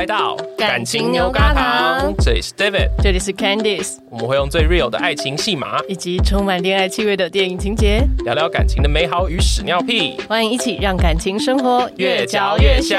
来到感情牛轧糖，这里是 David，这里是 Candice，我们会用最 real 的爱情戏码，以及充满恋爱气味的电影情节，聊聊感情的美好与屎尿屁。欢迎一起让感情生活越嚼越香。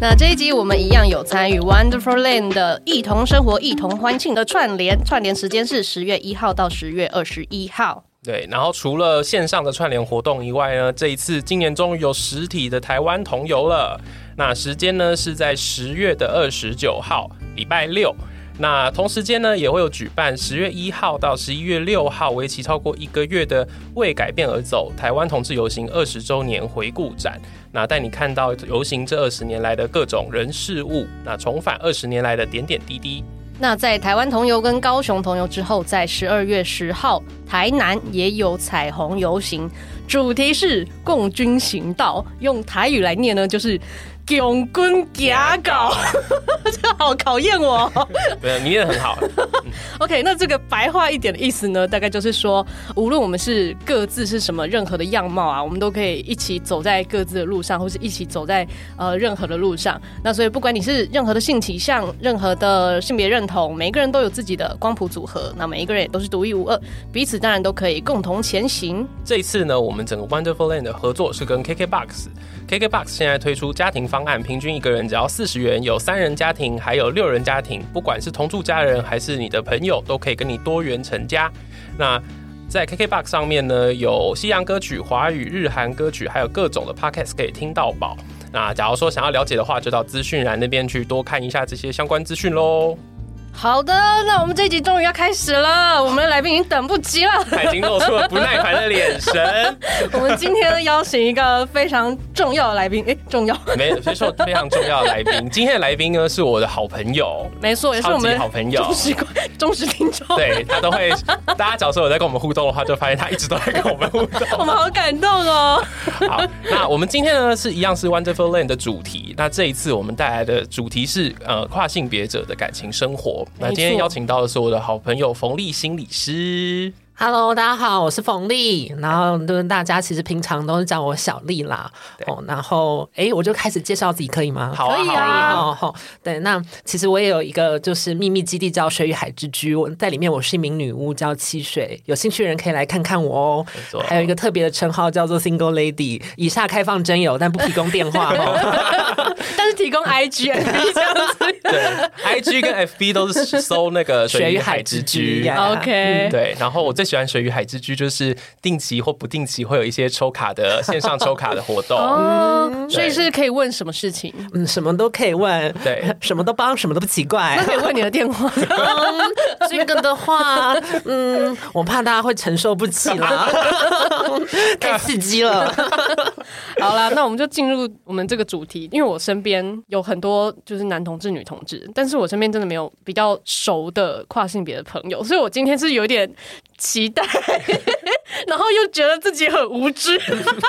那这一集我们一样有参与 Wonderful Land 的一同生活、一同欢庆的串联，串联时间是十月一号到十月二十一号。对，然后除了线上的串联活动以外呢，这一次今年终于有实体的台湾同游了。那时间呢是在十月的二十九号，礼拜六。那同时间呢也会有举办十月一号到十一月六号，为期超过一个月的“为改变而走”台湾同志游行二十周年回顾展。那带你看到游行这二十年来的各种人事物，那重返二十年来的点点滴滴。那在台湾同游跟高雄同游之后，在十二月十号，台南也有彩虹游行，主题是共军行道，用台语来念呢，就是。共军行道，这好考验我。没有，你念得很好。OK，那这个白话一点的意思呢，大概就是说，无论我们是各自是什么任何的样貌啊，我们都可以一起走在各自的路上，或是一起走在呃任何的路上。那所以，不管你是任何的性倾向、任何的性别认同，每一个人都有自己的光谱组合。那每一个人也都是独一无二，彼此当然都可以共同前行。这一次呢，我们整个 Wonderful Land 的合作是跟 KKBOX。KKBOX 现在推出家庭方案，平均一个人只要四十元，有三人家庭，还有六人家庭，不管是同住家人还是你的朋友，都可以跟你多元成家。那在 KKBOX 上面呢，有西洋歌曲、华语、日韩歌曲，还有各种的 Podcast 可以听到宝。那假如说想要了解的话，就到资讯栏那边去多看一下这些相关资讯喽。好的，那我们这一集终于要开始了，我们的来宾已经等不及了，他已经露出了不耐烦的眼神。我们今天呢，邀请一个非常重要的来宾，哎，重要？没，非说非常重要的来宾。今天的来宾呢，是我的好朋友，没错，也是我们好朋友，忠实忠实听众。对，他都会，大家假如说有在跟我们互动的话，就发现他一直都在跟我们互动，我们好感动哦。好，那我们今天呢，是一样是 Wonderful Land 的主题。那这一次我们带来的主题是呃跨性别者的感情生活。那今天邀请到的是我的好朋友冯立心理师。Hello，大家好，我是冯丽，然后就是大家其实平常都是叫我小丽啦。哦，然后哎，我就开始介绍自己可以吗？好啊，可以啊。哦，好，对，那其实我也有一个就是秘密基地叫水与海之居，我在里面我是一名女巫叫七水，有兴趣的人可以来看看我哦。还有一个特别的称号叫做 Single Lady，以下开放真友，但不提供电话 哦。但是提供 IG 这样子。对，IG 跟 FB 都是搜那个水与海之居。OK，对，然后我最喜欢水与海之居，就是定期或不定期会有一些抽卡的线上抽卡的活动，哦，所以是可以问什么事情？嗯，什么都可以问，对，什么都帮，什么都不奇怪。那可以问你的电话。嗯，这个的话，嗯，我怕大家会承受不起啦，太刺激了。好啦，那我们就进入我们这个主题，因为我身边有很多就是男同志、女同志，但是我身边真的没有比较熟的跨性别的朋友，所以我今天是有点期待，然后又觉得自己很无知。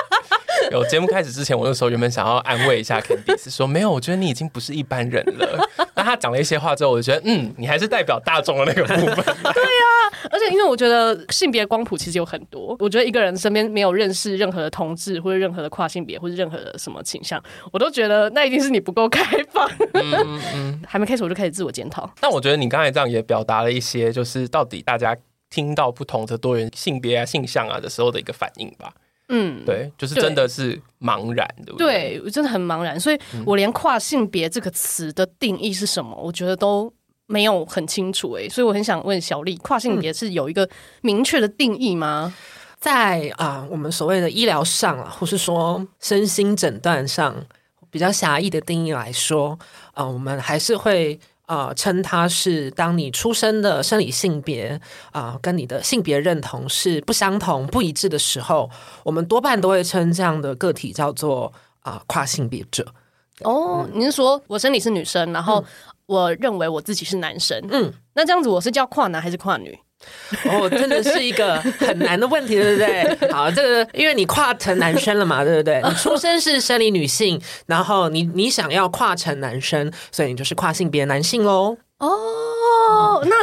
有节目开始之前，我那时候原本想要安慰一下 Candice，说没有，我觉得你已经不是一般人了。但他讲了一些话之后，我就觉得，嗯，你还是代表大众的那个部分。对呀、啊，而且因为我觉得性别光谱其实有很多，我觉得一个人身边没有认识任何的同志或者任何的跨性别或者任何的什么倾向，我都觉得那一定是你不够开放。嗯嗯嗯，还没开始我就开始自我检讨。但我觉得你刚才这样也表达了一些，就是到底大家听到不同的多元性别啊、性向啊的时候的一个反应吧。嗯，对，就是真的是茫然，对不对？对，我真的很茫然，所以我连跨性别这个词的定义是什么，我觉得都没有很清楚哎，所以我很想问小丽，跨性别是有一个明确的定义吗？在啊、呃，我们所谓的医疗上啊，或是说身心诊断上比较狭义的定义来说，啊、呃，我们还是会。啊、呃，称它是当你出生的生理性别啊、呃，跟你的性别认同是不相同、不一致的时候，我们多半都会称这样的个体叫做啊、呃、跨性别者。哦，你是说我生理是女生，然后我认为我自己是男生？嗯，那这样子我是叫跨男还是跨女？哦，真的是一个很难的问题，对不对？好，这个因为你跨成男生了嘛，对不对？你出生是生理女性，然后你你想要跨成男生，所以你就是跨性别男性喽。哦，那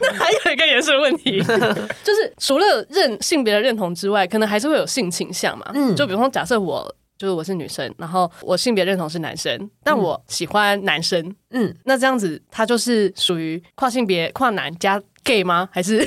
那还有一个也是问题，就是除了认性别的认同之外，可能还是会有性倾向嘛。嗯，就比方说，假设我就是我是女生，然后我性别认同是男生，但我喜欢男生，嗯，那这样子他就是属于跨性别跨男加 gay 吗？还是？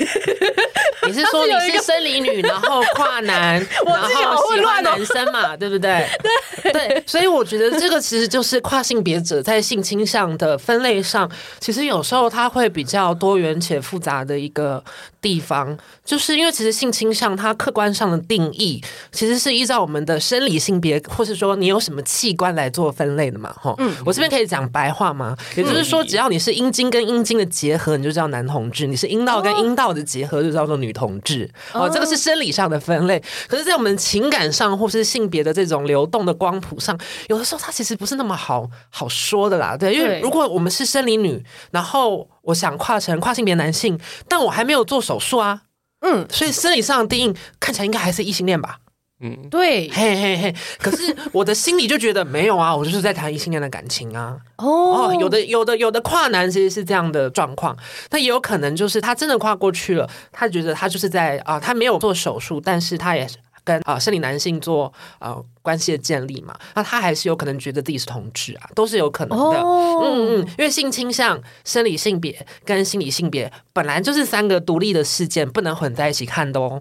你是说你是生理女，然后跨男，然后喜欢男生嘛，对不对？对对，所以我觉得这个其实就是跨性别者在性倾向的分类上，其实有时候它会比较多元且复杂的一个地方，就是因为其实性倾向它客观上的定义，其实是依照我们的生理性别，或是说你有什么器官来做分类的嘛，哈。嗯，我这边可以讲白话吗？也就是说，只要你是阴茎跟阴茎的结合，你就叫男同志；你是阴道跟阴道的结合，就叫做女。女同志哦，这个是生理上的分类。可是，在我们情感上或是性别的这种流动的光谱上，有的时候它其实不是那么好好说的啦。对，因为如果我们是生理女，然后我想跨成跨性别男性，但我还没有做手术啊，嗯，所以生理上的定义看起来应该还是异性恋吧。嗯，对，嘿嘿嘿。可是我的心里就觉得没有啊，我就是在谈异性恋的感情啊。哦，有的有的有的跨男其实是这样的状况，那也有可能就是他真的跨过去了，他觉得他就是在啊，他没有做手术，但是他也跟啊生理男性做啊关系的建立嘛，那他还是有可能觉得自己是同志啊，都是有可能的。哦、嗯嗯，因为性倾向、生理性别跟心理性别本来就是三个独立的事件，不能混在一起看的哦。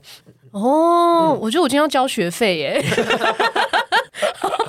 哦，嗯、我觉得我今天要交学费耶。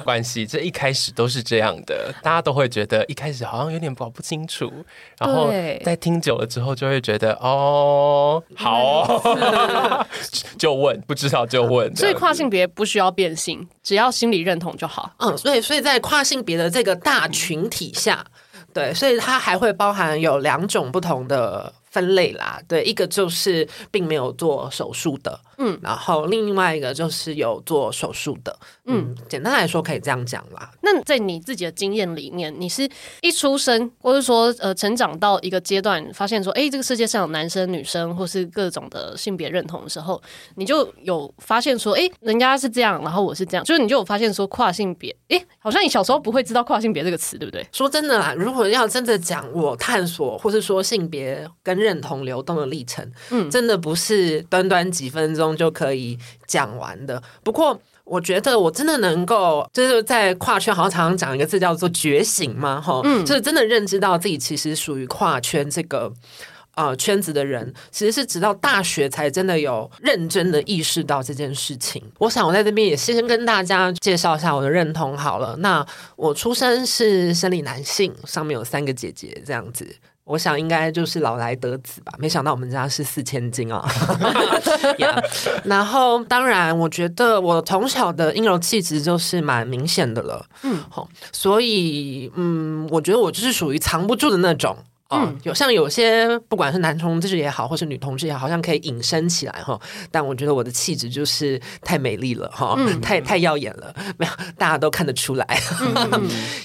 关系，这一开始都是这样的，大家都会觉得一开始好像有点搞不清楚，然后在听久了之后就会觉得哦，好哦，就问，不知道就问。所以跨性别不需要变性，只要心理认同就好。嗯，所以所以在跨性别的这个大群体下，对，所以它还会包含有两种不同的分类啦。对，一个就是并没有做手术的。嗯，然后另外一个就是有做手术的，嗯，简单来说可以这样讲啦。那在你自己的经验里面，你是一出生，或者说呃成长到一个阶段，发现说，哎，这个世界上有男生、女生，或是各种的性别认同的时候，你就有发现说，哎，人家是这样，然后我是这样，就是你就有发现说跨性别，哎，好像你小时候不会知道跨性别这个词，对不对？说真的啦，如果要真的讲我探索，或是说性别跟认同流动的历程，嗯，真的不是短短几分钟。就可以讲完的。不过，我觉得我真的能够，就是在跨圈，好像常常讲一个字叫做觉醒嘛，哈，嗯，就是真的认知到自己其实属于跨圈这个呃圈子的人，其实是直到大学才真的有认真的意识到这件事情。我想我在这边也先跟大家介绍一下我的认同好了。那我出生是生理男性，上面有三个姐姐这样子。我想应该就是老来得子吧，没想到我们家是四千金啊、然后当然，我觉得我从小的阴柔气质就是蛮明显的了，嗯，好，所以嗯，我觉得我就是属于藏不住的那种。嗯，有像有些不管是男同志也好，或是女同志也好，好像可以隐身起来哈。但我觉得我的气质就是太美丽了哈，嗯、太太耀眼了，没有大家都看得出来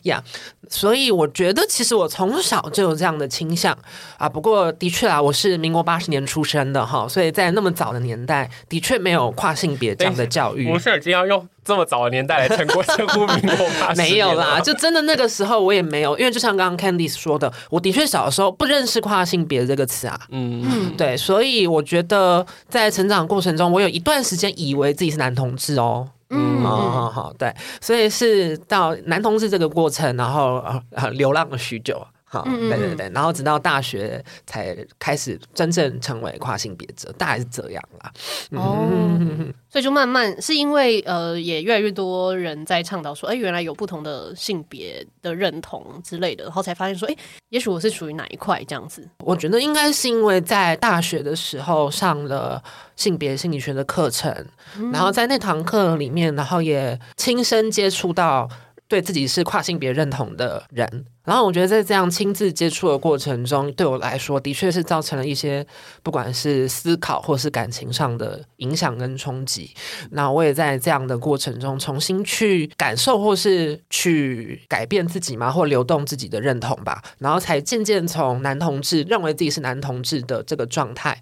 呀。所以我觉得其实我从小就有这样的倾向啊。不过的确啊，我是民国八十年出生的哈，所以在那么早的年代，的确没有跨性别这样的教育。我是已经要用。这么早的年代来称过称呼民国八十没有啦，就真的那个时候我也没有，因为就像刚刚 Candice 说的，我的确小的时候不认识跨性别这个词啊，嗯。嗯，对，所以我觉得在成长过程中，我有一段时间以为自己是男同志哦，嗯，好好好，对，所以是到男同志这个过程，然后呃流浪了许久。好，对对对，然后直到大学才开始真正成为跨性别者，大概是这样啦。哦，所以就慢慢是因为呃，也越来越多人在倡导说，哎，原来有不同的性别的认同之类的，然后才发现说，哎，也许我是属于哪一块这样子。我觉得应该是因为在大学的时候上了性别心理学的课程，嗯、然后在那堂课里面，然后也亲身接触到对自己是跨性别认同的人。然后我觉得在这样亲自接触的过程中，对我来说的确是造成了一些不管是思考或是感情上的影响跟冲击。那我也在这样的过程中重新去感受或是去改变自己嘛，或流动自己的认同吧。然后才渐渐从男同志认为自己是男同志的这个状态，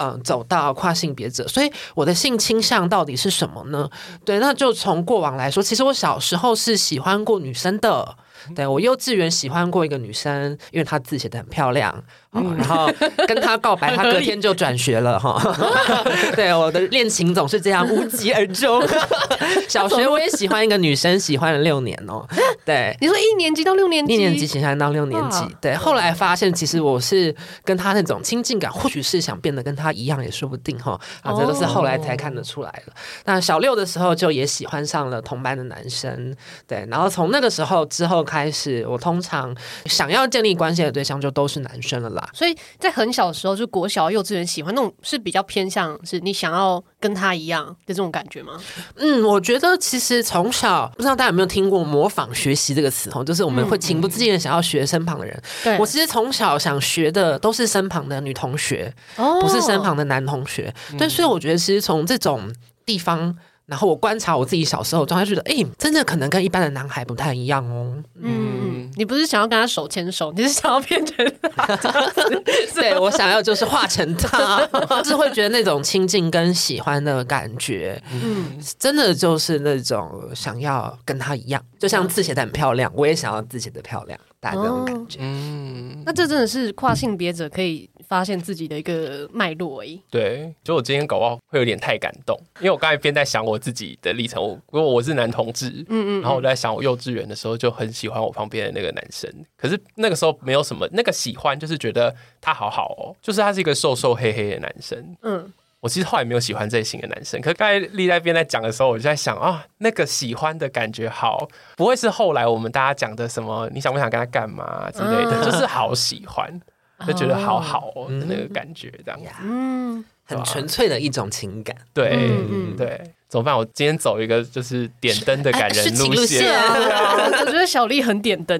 嗯，走到跨性别者。所以我的性倾向到底是什么呢？对，那就从过往来说，其实我小时候是喜欢过女生的。对，我幼稚园喜欢过一个女生，因为她字写得很漂亮。嗯、然后跟他告白，他隔天就转学了哈。对，我的恋情总是这样无疾而终。小学我也喜欢一个女生，喜欢了六年哦。对，你说一年级到六年级，一年级喜欢到六年级。对，后来发现其实我是跟他那种亲近感，或许是想变得跟他一样也说不定哈。啊，这都是后来才看得出来了。那小六的时候就也喜欢上了同班的男生。对，然后从那个时候之后开始，我通常想要建立关系的对象就都是男生了啦。所以在很小的时候，就国小、幼稚园喜欢那种是比较偏向是你想要跟他一样的这种感觉吗？嗯，我觉得其实从小不知道大家有没有听过“模仿学习”这个词哦，就是我们会情不自禁的想要学身旁的人。对、我其实从小想学的都是身旁的女同学，哦、不是身旁的男同学。对，所以我觉得其实从这种地方。然后我观察我自己小时候，我突然觉得，哎、欸，真的可能跟一般的男孩不太一样哦。嗯，你不是想要跟他手牵手，你是想要变成他？对，我想要就是化成他，就是会觉得那种亲近跟喜欢的感觉，嗯，真的就是那种想要跟他一样，就像字写的很漂亮，我也想要字写的漂亮。大那种感觉，哦、嗯，那这真的是跨性别者可以发现自己的一个脉络诶。对，就我今天搞不好会有点太感动，因为我刚才边在想我自己的历程，我如果我是男同志，嗯，嗯嗯，然后我在想我幼稚园的时候就很喜欢我旁边的那个男生，可是那个时候没有什么那个喜欢，就是觉得他好好哦，就是他是一个瘦瘦黑黑的男生，嗯。我其实后来没有喜欢这型的男生，可是刚才立在边在讲的时候，我就在想啊，那个喜欢的感觉好，不会是后来我们大家讲的什么你想不想跟他干嘛之类的，嗯、就是好喜欢，就觉得好好哦那个感觉，这样子，嗯，很纯粹的一种情感，对，嗯、对。怎么办？我今天走一个就是点灯的感人路线啊！我觉得小丽很点灯，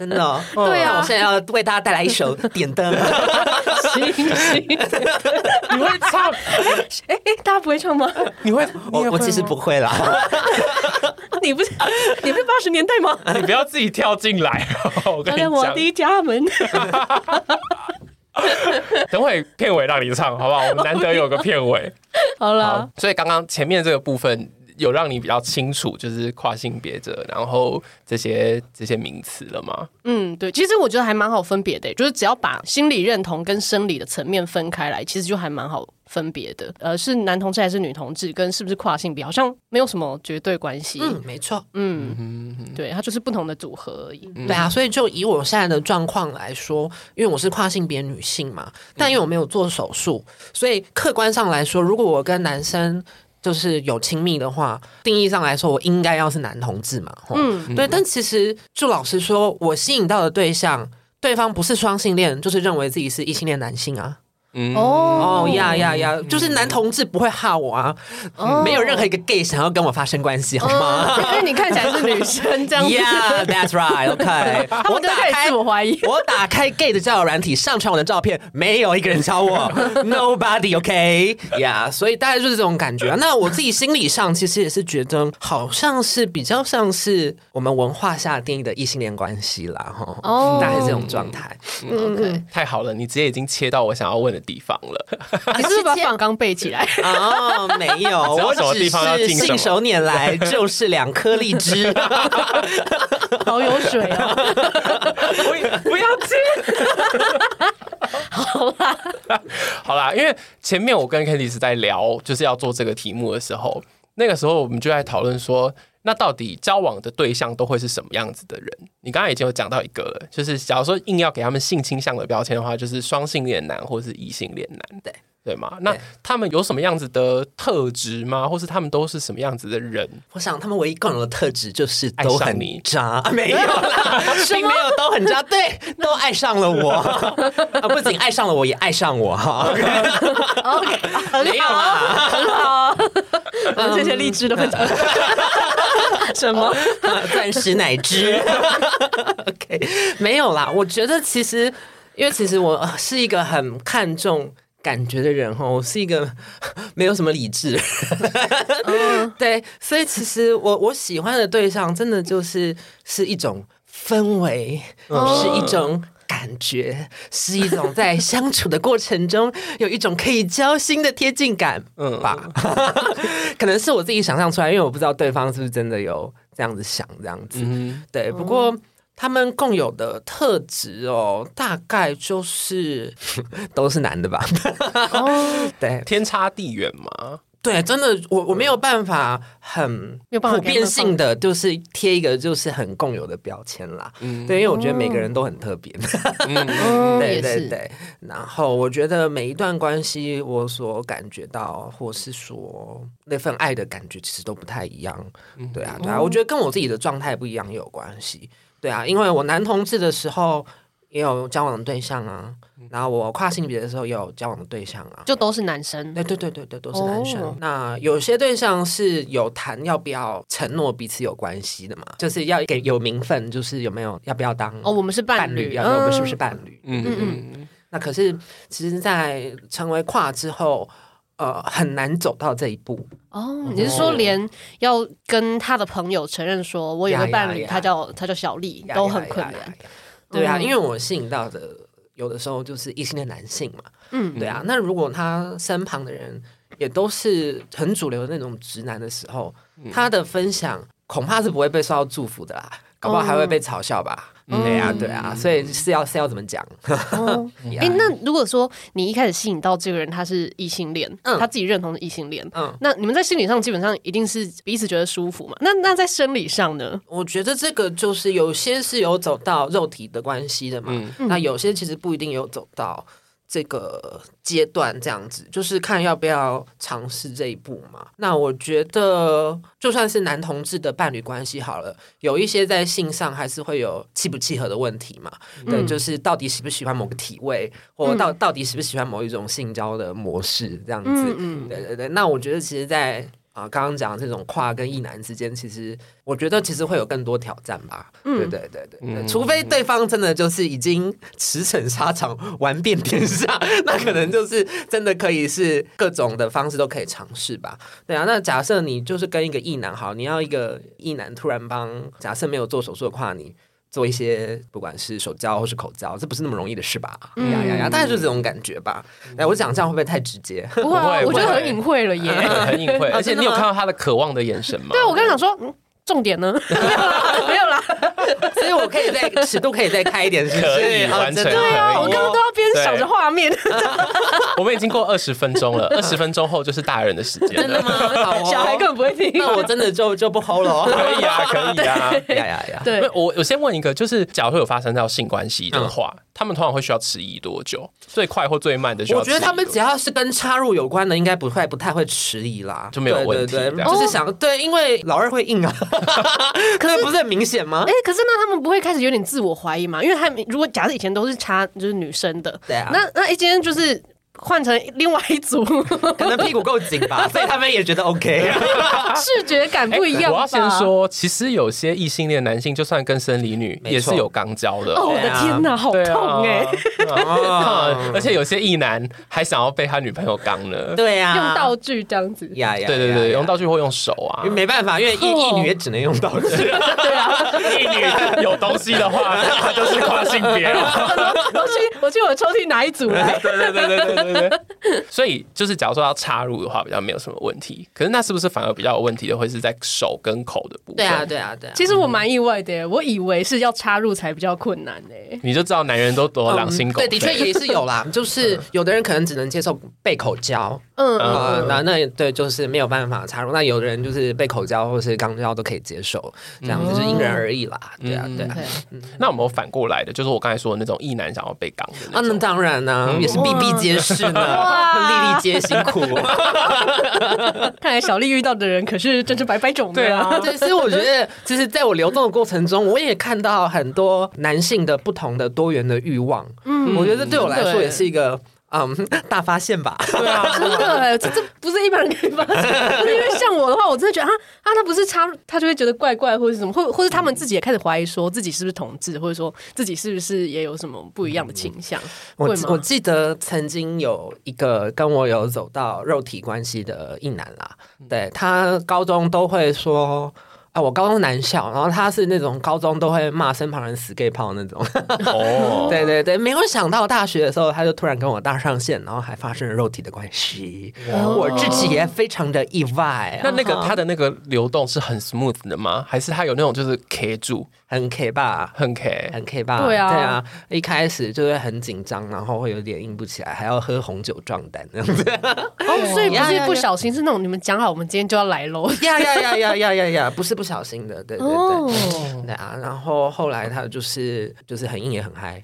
真的，哦。对啊，我现在要为大家带来一首点灯。行行，你会唱？哎哎，大家不会唱吗？你会？我我其实不会啦。你不是你不是八十年代吗？你不要自己跳进来哦！我跟你讲，我的家门。等会片尾让你唱，好不好？我们难得有个片尾，好了啦。所以刚刚前面这个部分有让你比较清楚，就是跨性别者，然后这些这些名词了吗？嗯，对。其实我觉得还蛮好分别的，就是只要把心理认同跟生理的层面分开来，其实就还蛮好。分别的，呃，是男同志还是女同志，跟是不是跨性别，好像没有什么绝对关系。嗯，没错。嗯，嗯哼对，它就是不同的组合而已。对啊，所以就以我现在的状况来说，因为我是跨性别女性嘛，但因为我没有做手术，所以客观上来说，如果我跟男生就是有亲密的话，定义上来说，我应该要是男同志嘛。嗯，对。但其实就老实说，我吸引到的对象，对方不是双性恋，就是认为自己是异性恋男性啊。哦呀呀呀！就是男同志不会哈我啊，没有任何一个 gay 想要跟我发生关系，好吗？因为你看起来是女生，这样子。Yeah，that's right. OK，我打开我怀疑，我打开 gay 的交友软体，上传我的照片，没有一个人敲我，Nobody. OK，Yeah，所以大概就是这种感觉啊。那我自己心理上其实也是觉得，好像是比较像是我们文化下定义的异性恋关系啦，哈。哦，大概是这种状态。OK，太好了，你直接已经切到我想要问的。地方了，你是不是把访纲背起来？哦，没有，我只是信手拈来，就是两颗荔枝，好有水哦！不要接，好啦，好啦，因为前面我跟 Candice 在聊，就是要做这个题目的时候，那个时候我们就在讨论说。那到底交往的对象都会是什么样子的人？你刚才已经有讲到一个了，就是假如说硬要给他们性倾向的标签的话，就是双性恋男或是异性恋男，对对吗？那他们有什么样子的特质吗？或是他们都是什么样子的人？我想他们唯一共有的特质就是都很渣，没有啦，并没有都很渣，对，都爱上了我 啊！不仅爱上了我，也爱上我 哈。OK，没有啦，很好，谢谢荔枝的分享。什么？钻石奶汁？OK，没有啦。我觉得其实，因为其实我是一个很看重感觉的人哈，我是一个 没有什么理智。嗯，对，所以其实我我喜欢的对象，真的就是是一种氛围，是一种。感觉是一种在相处的过程中有一种可以交心的贴近感，嗯吧，可能是我自己想象出来，因为我不知道对方是不是真的有这样子想这样子，嗯、对。不过他们共有的特质哦，大概就是 都是男的吧？哦，对，天差地远嘛。对，真的，我我没有办法很普遍性的，就是贴一个就是很共有的标签啦。嗯，对，因为我觉得每个人都很特别。嗯，对对对。然后我觉得每一段关系，我所感觉到，或是说那份爱的感觉，其实都不太一样。对啊，对啊，我觉得跟我自己的状态不一样也有关系。对啊，因为我男同志的时候也有交往的对象啊，然后我跨性别的时候也有交往的对象啊，就都是男生。对对对对对，都是男生。Oh. 那有些对象是有谈要不要承诺彼此有关系的嘛，就是要给有名分，就是有没有要不要当哦，我们是伴侣，要我们是不是伴侣？嗯嗯嗯。那可是其实，在成为跨之后，呃，很难走到这一步。哦，你是说连要跟他的朋友承认说我有个伴侣，他叫他叫小丽，都很困难。对啊，因为我吸引到的有的时候就是异性的男性嘛。嗯，对啊。那如果他身旁的人也都是很主流的那种直男的时候，他的分享恐怕是不会被受到祝福的啦，搞不好还会被嘲笑吧。对啊，对啊，所以是要是要怎么讲？哎，那如果说你一开始吸引到这个人，他是异性恋，他自己认同的异性恋，嗯，那你们在心理上基本上一定是彼此觉得舒服嘛？那那在生理上呢？我觉得这个就是有些是有走到肉体的关系的嘛，那有些其实不一定有走到。这个阶段这样子，就是看要不要尝试这一步嘛。那我觉得，就算是男同志的伴侣关系好了，有一些在性上还是会有契不契合的问题嘛。嗯、对，就是到底喜不喜欢某个体位，或到到底喜不喜欢某一种性交的模式这样子。嗯嗯，对对对。那我觉得，其实，在啊，刚刚讲的这种跨跟异男之间，其实我觉得其实会有更多挑战吧。嗯，对对对对，嗯、除非对方真的就是已经驰骋沙场，玩遍天下，那可能就是真的可以是各种的方式都可以尝试吧。对啊，那假设你就是跟一个异男好，你要一个异男突然帮假设没有做手术的跨你。做一些不管是手交或是口交，这不是那么容易的事吧？呀呀呀！大概就是这种感觉吧。哎，我讲这样会不会太直接？不会，我觉得很隐晦了耶，很隐晦。而且你有看到他的渴望的眼神吗？对，我刚想说，嗯，重点呢？没有啦。所以我可以再尺度可以再开一点，是可以完成。对啊，我刚刚都要边想着画面。我们已经过二十分钟了，二十分钟后就是大人的时间。真的吗？好，小孩根本不会听。那我真的就就不 hold 了。可以啊，可以啊，呀呀呀！对，我我先问一个，就是假如会有发生到性关系的话，他们通常会需要迟疑多久？最快或最慢的？我觉得他们只要是跟插入有关的，应该不会不太会迟疑啦，就没有问题。就是想对，因为老二会硬啊，可是不是很明显吗？哎，可是那他们不会开始有点自我怀疑吗？因为他如果假设以前都是插就是女生的，对啊，那那一间就是。换成另外一组，可能屁股够紧吧，所以他们也觉得 OK。视觉感不一样、欸。我要先说，其实有些异性恋男性，就算跟生理女也是有肛交的。哦，我的天哪，好痛哎！而且有些异男还想要被他女朋友肛呢。对啊，用道具这样子。呀呀，对对对，用道具或用手啊。没办法，因为异异女也只能用道具。对啊，异女有东西的话，那他就是跨性别了。我去，我去我抽屉拿一组来。对对对对对。det? 所以就是，假如说要插入的话，比较没有什么问题。可是那是不是反而比较有问题的，会是在手跟口的部分？对啊，对啊，对啊。其实我蛮意外的，我以为是要插入才比较困难呢。你就知道男人都多狼心狗肺。对，的确也是有啦。就是有的人可能只能接受被口交，嗯啊，那那对，就是没有办法插入。那有的人就是被口交或是肛交都可以接受，这样子就是因人而异啦。对啊，对啊。那我们反过来的，就是我刚才说的那种异男想要被肛的。啊，那当然呢，也是比比皆是。是的，粒粒皆辛苦。看来小丽遇到的人可是真是百百种。对啊，对，所以我觉得，其实在我流动的过程中，我也看到很多男性的不同的多元的欲望。嗯，我觉得对我来说也是一个。嗯，um, 大发现吧？对啊，真的，这这不是一般人可以发现。因为像我的话，我真的觉得啊啊，他不是插，他就会觉得怪怪，或者什么，或或者他们自己也开始怀疑，说自己是不是同志，或者说自己是不是也有什么不一样的倾向。我我记得曾经有一个跟我有走到肉体关系的异男啦，对，他高中都会说。啊，我高中男校，然后他是那种高中都会骂身旁人死 gay 炮那种。哦，对对对，没有想到大学的时候，他就突然跟我搭上线，然后还发生了肉体的关系。哦，我自己也非常的意外。那那个他的那个流动是很 smooth 的吗？还是他有那种就是 K 住？很 K 吧，很 K，很 K 吧，对啊，对啊，一开始就会很紧张，然后会有点硬不起来，还要喝红酒壮胆这样子。哦，所以 不是不小心，是那种你们讲好，我们今天就要来喽。呀呀呀呀呀呀呀，不是不小心的，对对对，对啊。然后后来他就是就是很硬也很嗨。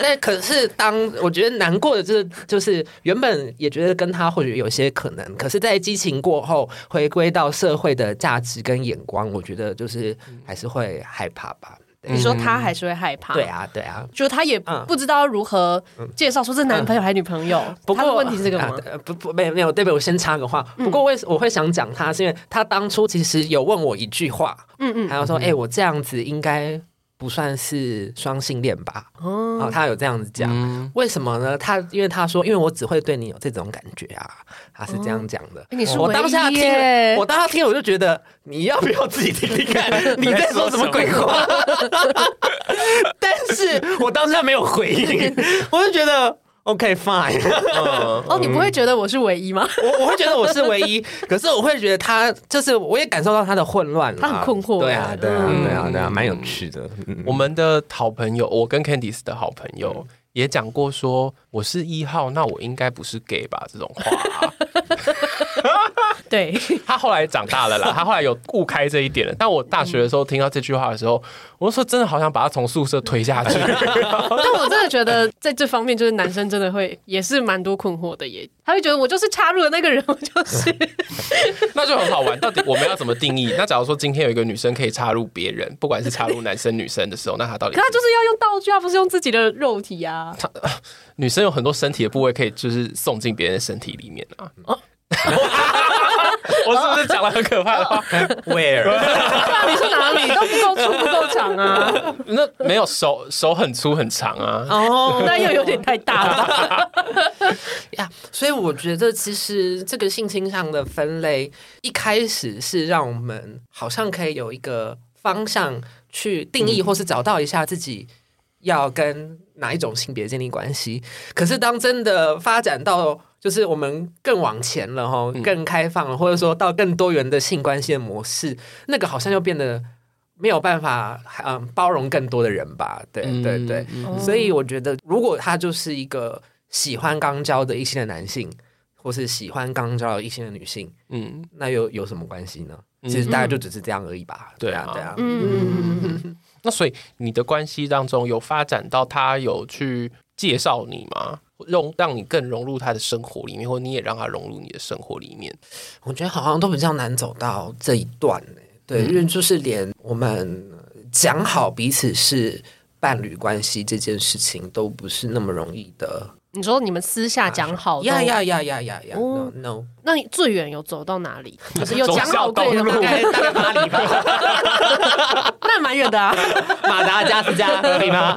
那可是当我觉得难过的就是就是原本也觉得跟他或许有些可能，可是在激情过后回归到社会的价值跟眼光，我觉得就是还是会害怕吧。你说他还是会害怕？对啊，对啊，就他也不知道如何介绍说是男朋友还是女朋友。不过问题是这个吗？不不没有没有，对不对？我先插个话。不过为什我会想讲他，是因为他当初其实有问我一句话，嗯嗯，还有说，哎，我这样子应该。不算是双性恋吧？哦，他有这样子讲，嗯、为什么呢？他因为他说，因为我只会对你有这种感觉啊，他是这样讲的。你说我当下听，我当下听，我就觉得你要不要自己听听看？你在说什么鬼话？但是我当下没有回应，我就觉得。OK fine，哦，你不会觉得我是唯一吗？我我会觉得我是唯一，可是我会觉得他就是，我也感受到他的混乱，他很困惑。对啊，对啊，对啊，对啊，蛮有趣的。我们的好朋友，我跟 Candice 的好朋友也讲过说，我是一号，那我应该不是 gay 吧？这种话。对，他后来长大了啦，他后来有悟开这一点了。但我大学的时候听到这句话的时候，我就说真的好想把他从宿舍推下去。但我真的觉得在这方面，就是男生真的会也是蛮多困惑的耶。他会觉得我就是插入的那个人，我就是，那就很好玩。到底我们要怎么定义？那假如说今天有一个女生可以插入别人，不管是插入男生女生的时候，那她到底？可他就是要用道具啊，不是用自己的肉体啊。女生有很多身体的部位可以就是送进别人的身体里面啊。哦我是不是讲了很可怕的话？Where？你说哪里都不够粗不够长啊？那没有手手很粗很长啊？哦，那又有点太大了 呀。yeah, 所以我觉得其实这个性倾向的分类一开始是让我们好像可以有一个方向去定义，或是找到一下自己要跟哪一种性别建立关系。可是当真的发展到就是我们更往前了哈，更开放了，或者说到更多元的性关系的模式，那个好像又变得没有办法嗯包容更多的人吧？对对对，所以我觉得如果他就是一个喜欢肛交的异性的男性，或是喜欢肛交的异性的女性，嗯，那又有什么关系呢？其实大概就只是这样而已吧。对啊，对啊，嗯，那所以你的关系当中有发展到他有去介绍你吗？融让你更融入他的生活里面，或你也让他融入你的生活里面。我觉得好像都比较难走到这一段呢，对，因为就是连我们讲好彼此是伴侣关系这件事情，都不是那么容易的。你说你们私下讲好呀呀呀呀呀呀！No No，那你最远有走到哪里？就是有讲好过的吗？大概哪里吧？那蛮远的啊，马达加斯加可以吗？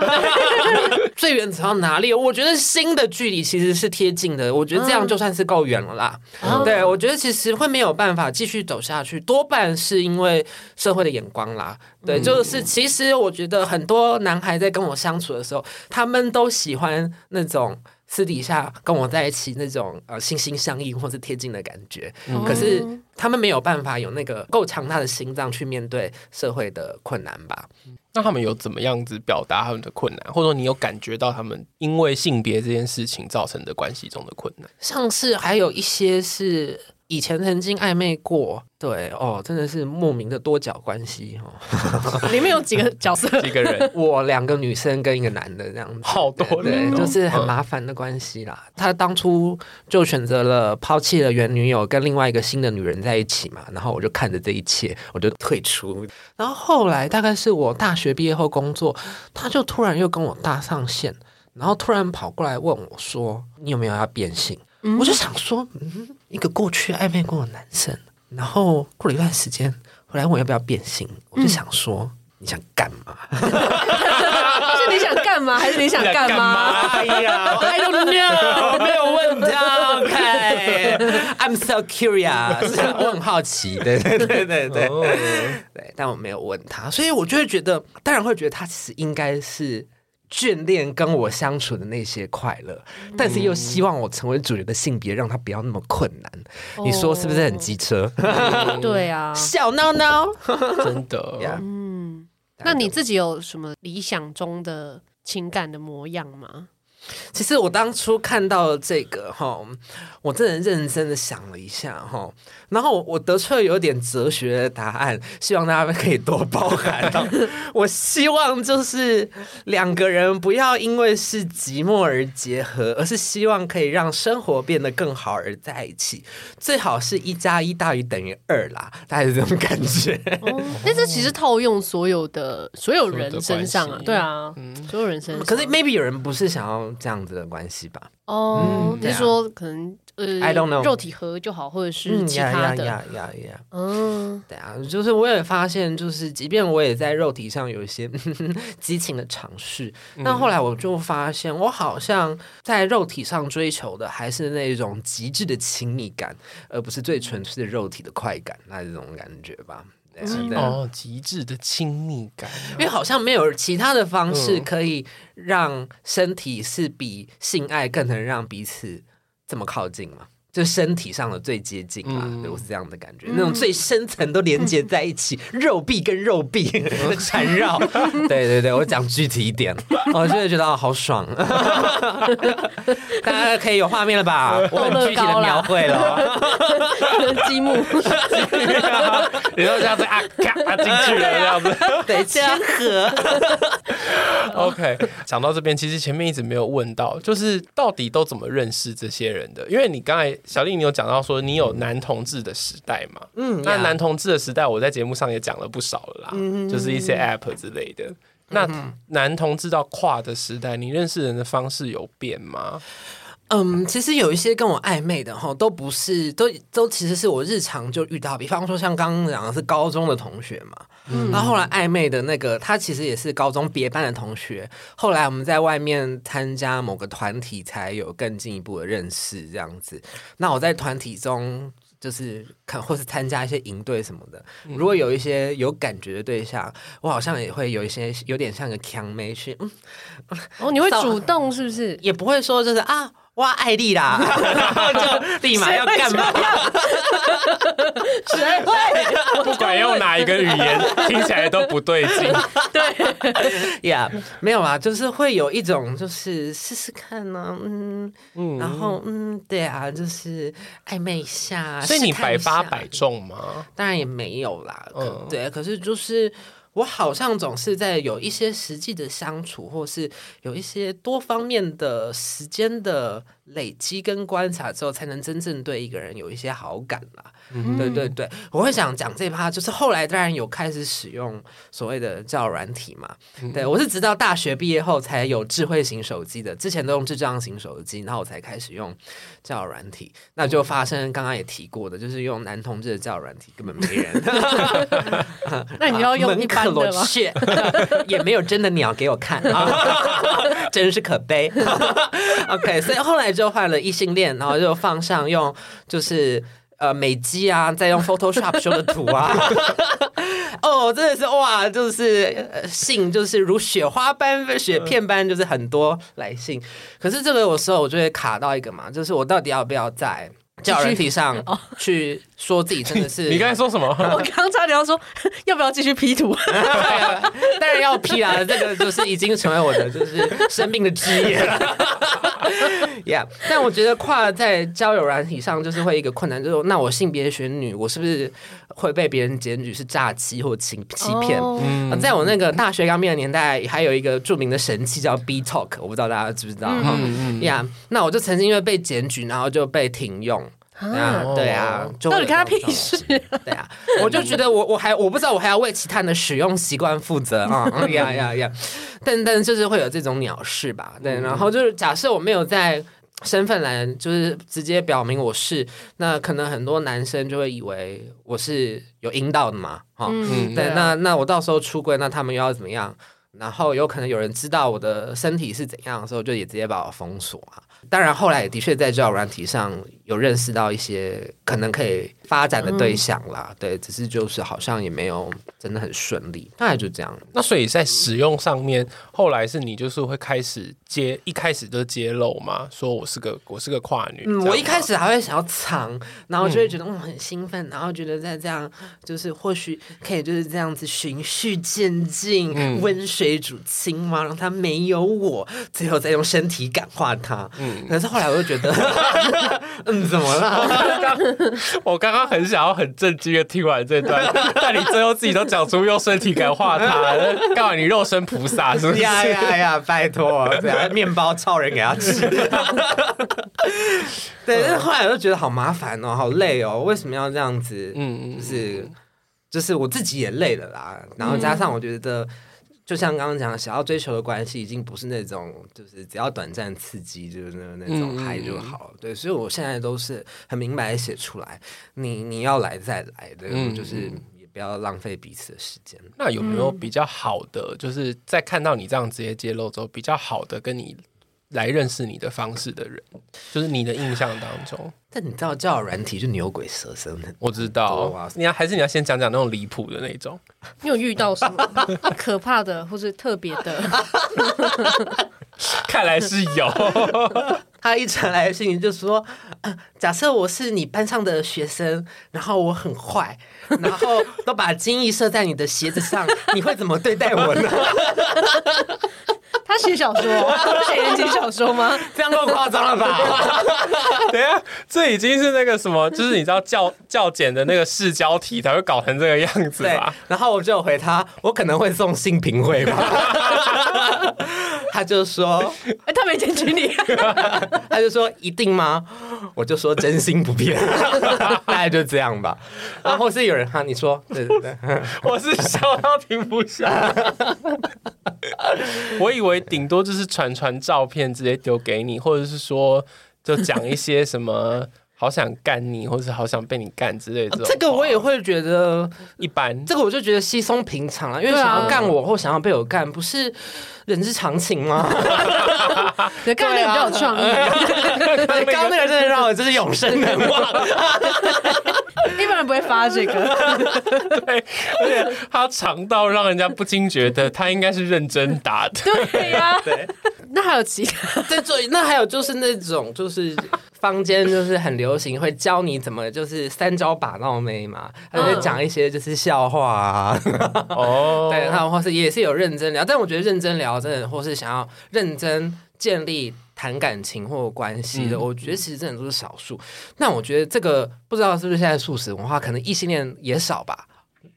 最远走到哪里？我觉得心的距离其实是贴近的，我觉得这样就算是够远了啦。嗯、对，我觉得其实会没有办法继续走下去，多半是因为社会的眼光啦。对，就是其实我觉得很多男孩在跟我相处的时候，他们都喜欢那种。私底下跟我在一起那种呃心心相印或是贴近的感觉，嗯、可是他们没有办法有那个够强大的心脏去面对社会的困难吧？那他们有怎么样子表达他们的困难，或者说你有感觉到他们因为性别这件事情造成的关系中的困难？像是还有一些是。以前曾经暧昧过，对哦，真的是莫名的多角关系哦。里面有几个角色？几个人？我两个女生跟一个男的这样子，好多人，对，就是很麻烦的关系啦。嗯、他当初就选择了抛弃了原女友，跟另外一个新的女人在一起嘛。然后我就看着这一切，我就退出。然后后来大概是我大学毕业后工作，他就突然又跟我搭上线，然后突然跑过来问我说：“你有没有要变性？”我就想说，嗯，一个过去暧昧过的男生，然后过了一段时间回来问我要不要变性，我就想说，你想干嘛？是你想干嘛，还是你想干嘛？哎呀，I don't know，没有问到，OK，I'm so curious，我很好奇，对对对对对，对，但我没有问他，所以我就会觉得，当然会觉得他其实应该是。眷恋跟我相处的那些快乐，但是又希望我成为主角的性别，让他不要那么困难。你说是不是很机车？对啊，小闹闹，真的。嗯，那你自己有什么理想中的情感的模样吗？其实我当初看到了这个哈，我真的认真的想了一下哈，然后我得出了有点哲学的答案，希望大家可以多包涵。我希望就是两个人不要因为是寂寞而结合，而是希望可以让生活变得更好而在一起，最好是一加一大于等于二啦，大概是这种感觉。但这其实套用所有的所有人身上啊，对啊，嗯，所有人身上。可是 maybe 有人不是想要。这样子的关系吧。哦，你说可能呃，I don't know，肉体合就好，或者是其他的。呀呀呀！嗯，对啊，就是我也发现，就是即便我也在肉体上有一些 激情的尝试，但后来我就发现，我好像在肉体上追求的还是那种极致的亲密感，而不是最纯粹的肉体的快感，那这种感觉吧。哦，极致的亲密感，因为好像没有其他的方式可以让身体是比性爱更能让彼此这么靠近嘛？就身体上的最接近嘛，嗯、我是这样的感觉，嗯、那种最深层都连接在一起，嗯、肉壁跟肉壁缠绕。对对对，我讲具体一点，我真的觉得好爽。大家可以有画面了吧？我很具体的描绘了，积木，你说这样子啊，卡进去了这样子，对，签合。OK，讲到这边，其实前面一直没有问到，就是到底都怎么认识这些人的？因为你刚才。小丽，你有讲到说你有男同志的时代嘛？嗯，那男同志的时代，我在节目上也讲了不少了啦，嗯、就是一些 App 之类的。嗯、那男同志到跨的时代，你认识人的方式有变吗？嗯，其实有一些跟我暧昧的哈，都不是，都都其实是我日常就遇到，比方说像刚刚讲的是高中的同学嘛。嗯，然后后来暧昧的那个，他其实也是高中别班的同学。后来我们在外面参加某个团体，才有更进一步的认识这样子。那我在团体中，就是看或是参加一些营队什么的，如果有一些有感觉的对象，我好像也会有一些有点像个强妹去，嗯，哦，你会主动是不是？也不会说就是啊。哇，爱丽啦，然后就立马要干嘛？谁会？不管用哪一个语言，听起来都不对劲。对呀，没有啊，就是会有一种，就是试试看呢、啊，嗯嗯，然后嗯，对啊，就是暧昧一下。所以你百发百中吗？当然也没有啦，嗯，对，可是就是。我好像总是在有一些实际的相处，或是有一些多方面的时间的累积跟观察之后，才能真正对一个人有一些好感啦。嗯、对对对，我会想讲这一趴，就是后来当然有开始使用所谓的交友软体嘛。嗯、对我是直到大学毕业后才有智慧型手机的，之前都用智障型手机，然后我才开始用交友软体。那就发生刚刚也提过的，就是用男同志的交友软体根本没人。那你要用一般的吗？也没有真的鸟给我看，真是可悲。OK，所以后来就换了异性恋，然后就放上用就是。呃，美肌啊，再用 Photoshop 修的图啊，哦，真的是哇，就是信就是如雪花般、雪片般，就是很多来信。可是这个有时候我就会卡到一个嘛，就是我到底要不要在交友软体上去说自己真的是？你刚才说什么？我刚差点要说 要不要继续 P 图？当然要 P 啊，这个就是已经成为我的就是生命的职业了。Yeah，但我觉得跨在交友软体上就是会一个困难，就是那我性别选女，我是不是会被别人检举是诈欺或欺欺骗？Oh. 在我那个大学刚毕业的年代，还有一个著名的神器叫 B Talk，我不知道大家知不知道？嗯呀，那我就曾经因为被检举，然后就被停用。啊，对啊，就到底看他屁事？对啊，我就觉得我我还我不知道我还要为其他人的使用习惯负责啊 呀呀呀！但但就是会有这种鸟事吧？对，然后就是假设我没有在身份栏就是直接表明我是，那可能很多男生就会以为我是有阴道的嘛，哈，嗯，对，那那我到时候出柜，那他们又要怎么样？然后有可能有人知道我的身体是怎样的时候，就也直接把我封锁啊。当然后来也的确在交友软体上。有认识到一些可能可以发展的对象啦，嗯、对，只是就是好像也没有真的很顺利，大概就这样。那所以在使用上面，后来是你就是会开始揭，一开始就揭露嘛，说我是个我是个跨女。嗯，我一开始还会想要藏，然后就会觉得嗯很兴奋，然后觉得在这样就是或许可以就是这样子循序渐进，温、嗯、水煮青蛙，让他没有我，最后再用身体感化他。嗯，可是后来我就觉得。嗯，怎么了？我刚刚很想要很震惊的听完这段，但你最后自己都讲出用身体感化他，告诉？你肉身菩萨是不是？呀呀呀！拜托，这样面包超人给他吃。对，但是后来我就觉得好麻烦哦，好累哦，为什么要这样子？嗯，就是就是我自己也累了啦，然后加上我觉得。就像刚刚讲的，想要追求的关系已经不是那种，就是只要短暂刺激，就是那那种嗨就好了。嗯、对，所以我现在都是很明白的写出来，你你要来再来的，嗯、就是也不要浪费彼此的时间。那有没有比较好的，就是在看到你这样直接揭露之后，比较好的跟你来认识你的方式的人，就是你的印象当中。但你知道交友软体就牛鬼蛇神的，我知道。你要还是你要先讲讲那种离谱的那种。你有遇到什么 可怕的或是特别的？看来是有。他一传来的信息就说：“假设我是你班上的学生，然后我很坏，然后都把精液射在你的鞋子上，你会怎么对待我呢？”他写小说，写言情小说吗？这样够夸张了吧？等一下，这已经是那个什么，就是你知道教教检的那个试教题才会搞成这个样子吧？然后我就回他，我可能会送性平会吧。他就说，哎，他没检举你。他就说，一定吗？我就说真心不变，大概就这样吧。然后是有人哈，你说，对对对，我是笑到停不下。我以为顶多就是传传照片直接丢给你，或者是说就讲一些什么好想干你，或者是好想被你干之类的。这个我也会觉得一般，这个我就觉得稀松平常啊，因为想要干我或想要被我干，不是人之常情吗？刚刚那个比较有创意，刚刚那个真的让我就是永生难忘。一般人不会发这个，对，而且他长到让人家不禁觉得他应该是认真打的。对呀、啊，对。那还有其他在做？那还有就是那种就是坊间就是很流行会教你怎么就是三招把闹妹嘛，他就会讲一些就是笑话啊。哦，对，然后或是也是有认真聊，但我觉得认真聊真的，或是想要认真建立。谈感情或关系的，嗯、我觉得其实真的都是少数。那我觉得这个不知道是不是现在素食文化，可能异性恋也少吧，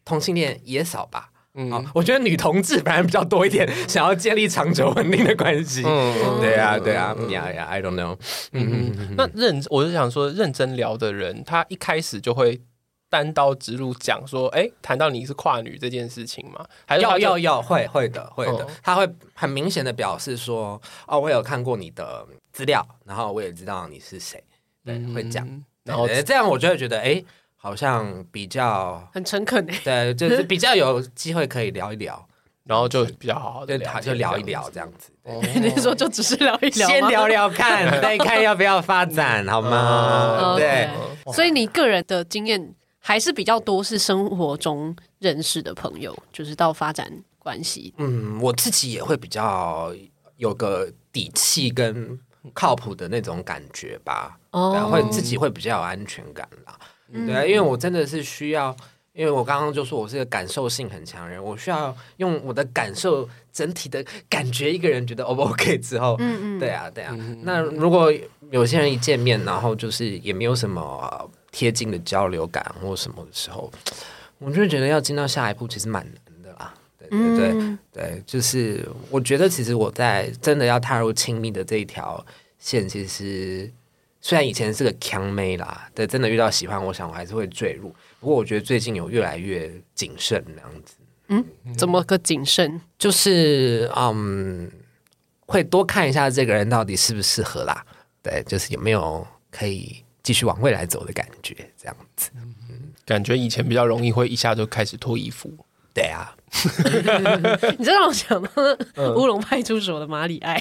同性恋也少吧。嗯，我觉得女同志反而比较多一点，想要建立长久稳定的关系。嗯，对啊，对啊，呀呀，I don't know。嗯嗯，那认，我就想说，认真聊的人，他一开始就会。单刀直入讲说，哎、欸，谈到你是跨女这件事情吗？还是要要要会会的会的，他会很明显的表示说，哦，我有看过你的资料，然后我也知道你是谁，对，会讲，然后这样我就会觉得，哎、欸，好像比较很诚恳，对，就是 比较有机会可以聊一聊，然后就比较好好的聊，就聊一聊这样子。你说就只是聊一聊，先聊聊看，再看要不要发展，好吗？对，所以你个人的经验。还是比较多是生活中认识的朋友，就是到发展关系。嗯，我自己也会比较有个底气跟靠谱的那种感觉吧。哦，然后会自己会比较有安全感啦。嗯、对啊，因为我真的是需要，因为我刚刚就说我是个感受性很强人，我需要用我的感受整体的感觉一个人觉得 O 不 OK 之后，嗯嗯，对啊对啊。嗯、那如果有些人一见面，然后就是也没有什么。贴近的交流感或什么的时候，我就会觉得要进到下一步其实蛮难的啦。对对对、嗯、对，就是我觉得其实我在真的要踏入亲密的这一条线，其实虽然以前是个强妹啦，对，真的遇到喜欢，我想我还是会坠入。不过我觉得最近有越来越谨慎那样子。嗯，怎么个谨慎？就是嗯，会多看一下这个人到底适不适合啦。对，就是有没有可以。继续往未来走的感觉，这样子，嗯，感觉以前比较容易会一下就开始脱衣服。对啊，你知道我想到乌龙派出所的马里爱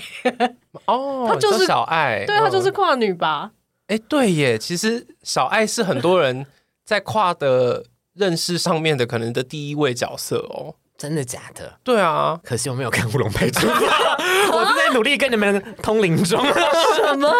哦，他就是小爱，对，他就是跨女吧？哎，对耶，其实小爱是很多人在跨的认识上面的可能的第一位角色哦。真的假的？对啊，可惜我没有看《乌龙派出所》，我正在努力跟你们通灵中。什么？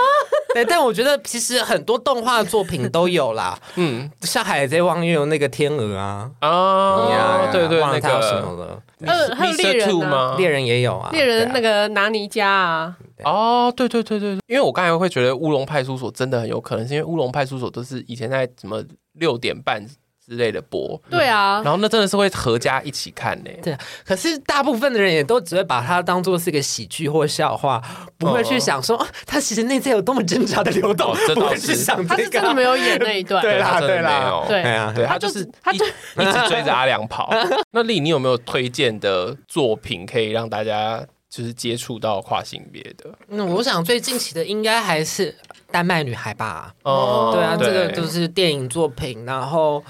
对，但我觉得其实很多动画作品都有啦。嗯，像《海贼王》也有那个天鹅啊。哦，对对，那个什么了？呃，还有猎人吗？猎人也有啊。猎人那个拿尼加啊。哦，对对对对，因为我刚才会觉得《乌龙派出所》真的很有可能，是因为《乌龙派出所》都是以前在什么六点半。之类的播，对啊，然后那真的是会合家一起看呢。对，可是大部分的人也都只会把它当做是一个喜剧或笑话，不会去想说，他其实内在有多么挣扎的流动。这倒是，他是真的没有演那一段，对啦，对啦，对啊，对他就是他就一直追着阿良跑。那丽，你有没有推荐的作品可以让大家就是接触到跨性别的？嗯，我想最近期的应该还是丹麦女孩吧。哦，对啊，这个就是电影作品，然后。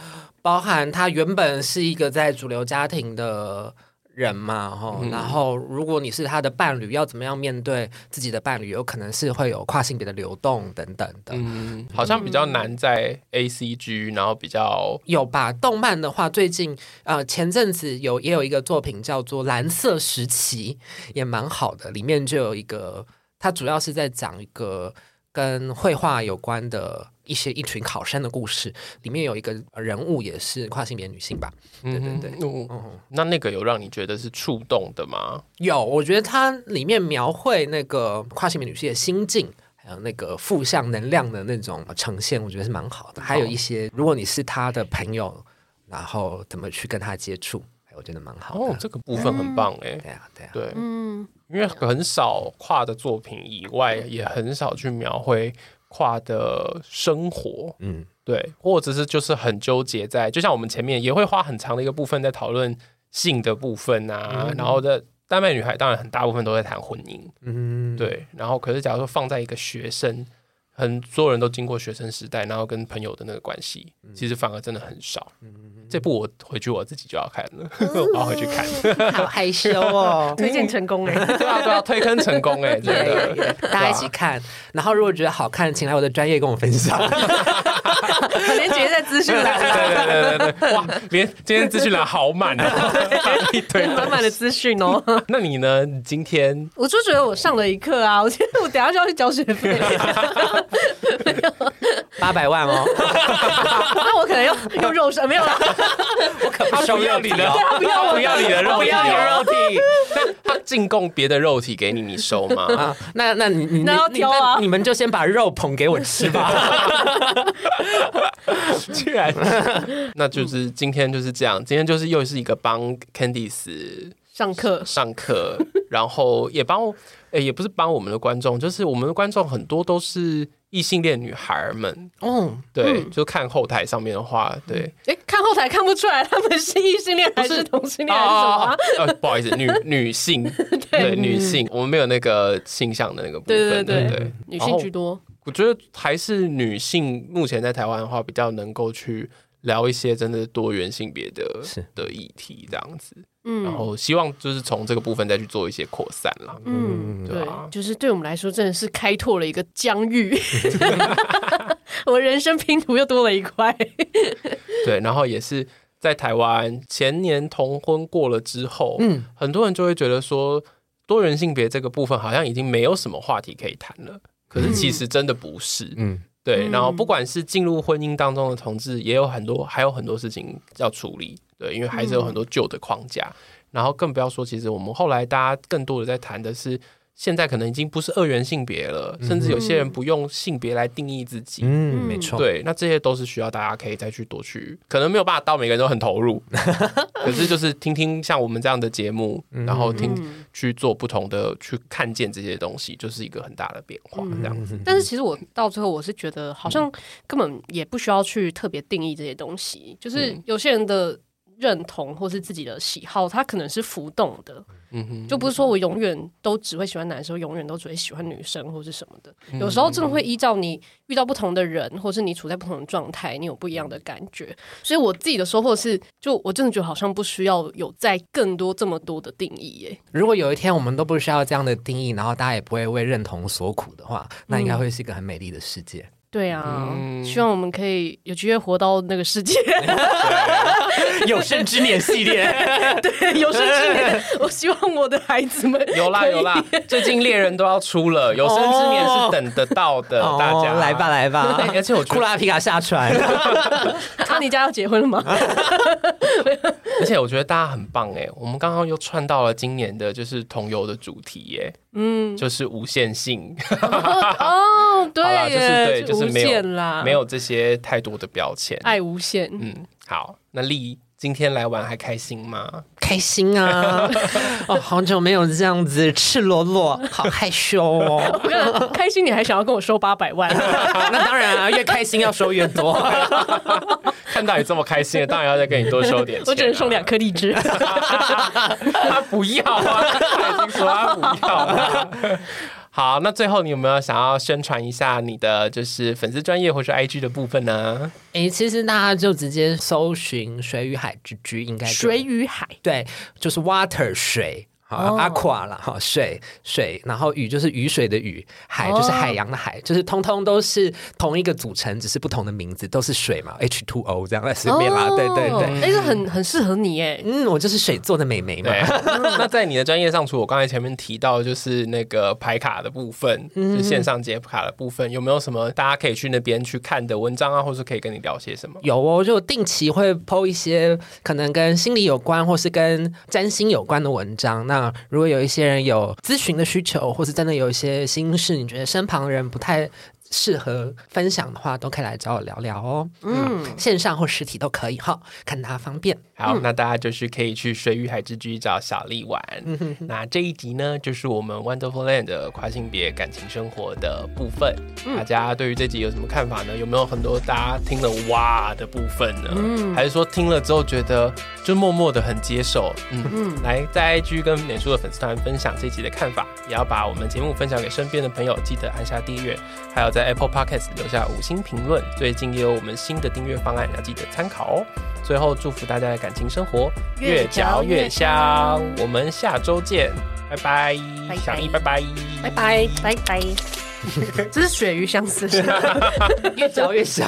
包含他原本是一个在主流家庭的人嘛，哈、嗯，然后如果你是他的伴侣，要怎么样面对自己的伴侣？有可能是会有跨性别的流动等等的，嗯，好像比较难在 A C G，然后比较有吧。动漫的话，最近呃前阵子有也有一个作品叫做《蓝色时期》，也蛮好的，里面就有一个，它主要是在讲一个跟绘画有关的。一些一群考生的故事，里面有一个人物也是跨性别女性吧？对对对，嗯，那那个有让你觉得是触动的吗？有，我觉得它里面描绘那个跨性别女性的心境，还有那个负向能量的那种呈现，我觉得是蛮好的。还有一些，如果你是他的朋友，然后怎么去跟他接触，我觉得蛮好的。哦，这个部分很棒哎，对啊，对啊，对，嗯，因为很少跨的作品以外，也很少去描绘。跨的生活，嗯，对，或者是就是很纠结在，就像我们前面也会花很长的一个部分在讨论性的部分啊，嗯、然后的丹麦女孩当然很大部分都在谈婚姻，嗯，对，然后可是假如说放在一个学生。很多人都经过学生时代，然后跟朋友的那个关系，其实反而真的很少。这部我回去我自己就要看了，我要回去看。好害羞哦，推荐成功哎，对啊对啊，推坑成功哎，真的，大家一起看。然后如果觉得好看，请来我的专业跟我分享。连结在资讯栏，对对对对对，哇，连今天资讯栏好满哦，一堆满满的资讯哦。那你呢？你今天我就觉得我上了一课啊，我觉得我等下就要去交学费。八百万哦，那我可能要用肉身没有了，我可不收要你的，不要不要你的肉，不要你的肉体，他进贡别的肉体给你，你收吗？啊，那那你你那要挑啊，你们就先把肉捧给我吃吧。居然，那就是今天就是这样，今天就是又是一个帮 Candice 上课上课，然后也帮。哎，也不是帮我们的观众，就是我们的观众很多都是异性恋女孩们。嗯，对，嗯、就看后台上面的话，对。哎，看后台看不出来他们是异性恋还是同性恋还是什么、啊？呃，不好意思，女女性，对，对女性，我们没有那个性向的那个部分，对对对，对对女性居多。我觉得还是女性目前在台湾的话，比较能够去聊一些真的多元性别的的议题，这样子。嗯，然后希望就是从这个部分再去做一些扩散啦。嗯，对，就是对我们来说真的是开拓了一个疆域，我人生拼图又多了一块。对，然后也是在台湾前年同婚过了之后，嗯，很多人就会觉得说多元性别这个部分好像已经没有什么话题可以谈了。可是其实真的不是，嗯，对。然后不管是进入婚姻当中的同志，也有很多还有很多事情要处理。对，因为还是有很多旧的框架，嗯、然后更不要说，其实我们后来大家更多的在谈的是，现在可能已经不是二元性别了，嗯、甚至有些人不用性别来定义自己。嗯，没错。对，那这些都是需要大家可以再去多去，可能没有办法到每个人都很投入，可是就是听听像我们这样的节目，嗯、然后听去做不同的，去看见这些东西，就是一个很大的变化。这样子。但是其实我到最后，我是觉得好像根本也不需要去特别定义这些东西，就是有些人的。认同或是自己的喜好，它可能是浮动的，嗯哼，就不是说我永远都只会喜欢男生，永远都只会喜欢女生或是什么的。有时候真的会依照你遇到不同的人，或是你处在不同的状态，你有不一样的感觉。所以我自己的收获是，就我真的觉得好像不需要有再更多这么多的定义耶。如果有一天我们都不需要这样的定义，然后大家也不会为认同所苦的话，那应该会是一个很美丽的世界。对啊，嗯、希望我们可以有机会活到那个世界。有生之年系列，对，有生之年，我希望我的孩子们有啦有啦。最近猎人都要出了，有生之年是等得到的，哦、大家来吧来吧。而且我库拉皮卡下船，阿尼家要结婚了吗？而且我觉得大家很棒哎，我们刚刚又串到了今年的就是同游的主题耶，嗯，就是无限性。哦，对耶，就是对，就是没有没有这些太多的标签，爱无限。嗯，好，那丽今天来玩还开心吗？开心啊！哦，好久没有这样子赤裸裸，好害羞哦。开心，你还想要跟我收八百万？那当然啊，越开心要收越多。看到你这么开心，当然要再跟你多收点钱。我只能送两颗荔枝。他不要啊！他已经说他不要了。好，那最后你有没有想要宣传一下你的就是粉丝专业或者 IG 的部分呢？哎、欸，其实大家就直接搜寻“水与海之居”，应该水与海对，就是 water 水。好，aqua 了哈，水水，然后雨就是雨水的雨，海就是海洋的海，就是通通都是同一个组成，只是不同的名字，都是水嘛，H two O 这样来随便啦，对对对，那个很很适合你哎，嗯，我就是水做的美眉嘛。那在你的专业上，除我刚才前面提到，就是那个排卡的部分，就线上解卡的部分，有没有什么大家可以去那边去看的文章啊，或是可以跟你聊些什么？有哦，就定期会 po 一些可能跟心理有关，或是跟占星有关的文章。那如果有一些人有咨询的需求，或是真的有一些心事，你觉得身旁人不太适合分享的话，都可以来找我聊聊哦。嗯，线上或实体都可以哈，看大家方便。好，那大家就是可以去水与海之居找小丽玩。嗯、那这一集呢，就是我们 Wonderful Land 的跨性别感情生活的部分。嗯、大家对于这集有什么看法呢？有没有很多大家听了哇的部分呢？嗯，还是说听了之后觉得就默默的很接受？嗯嗯，来在 IG 跟脸书的粉丝团分享这集的看法，也要把我们节目分享给身边的朋友，记得按下订阅，还有在 Apple Podcast 留下五星评论。最近也有我们新的订阅方案，要记得参考哦。最后祝福大家的感情生活越嚼越香，我们下周见，拜拜，小易拜拜，拜拜。拜拜，这是鳕鱼相思，越嚼越香。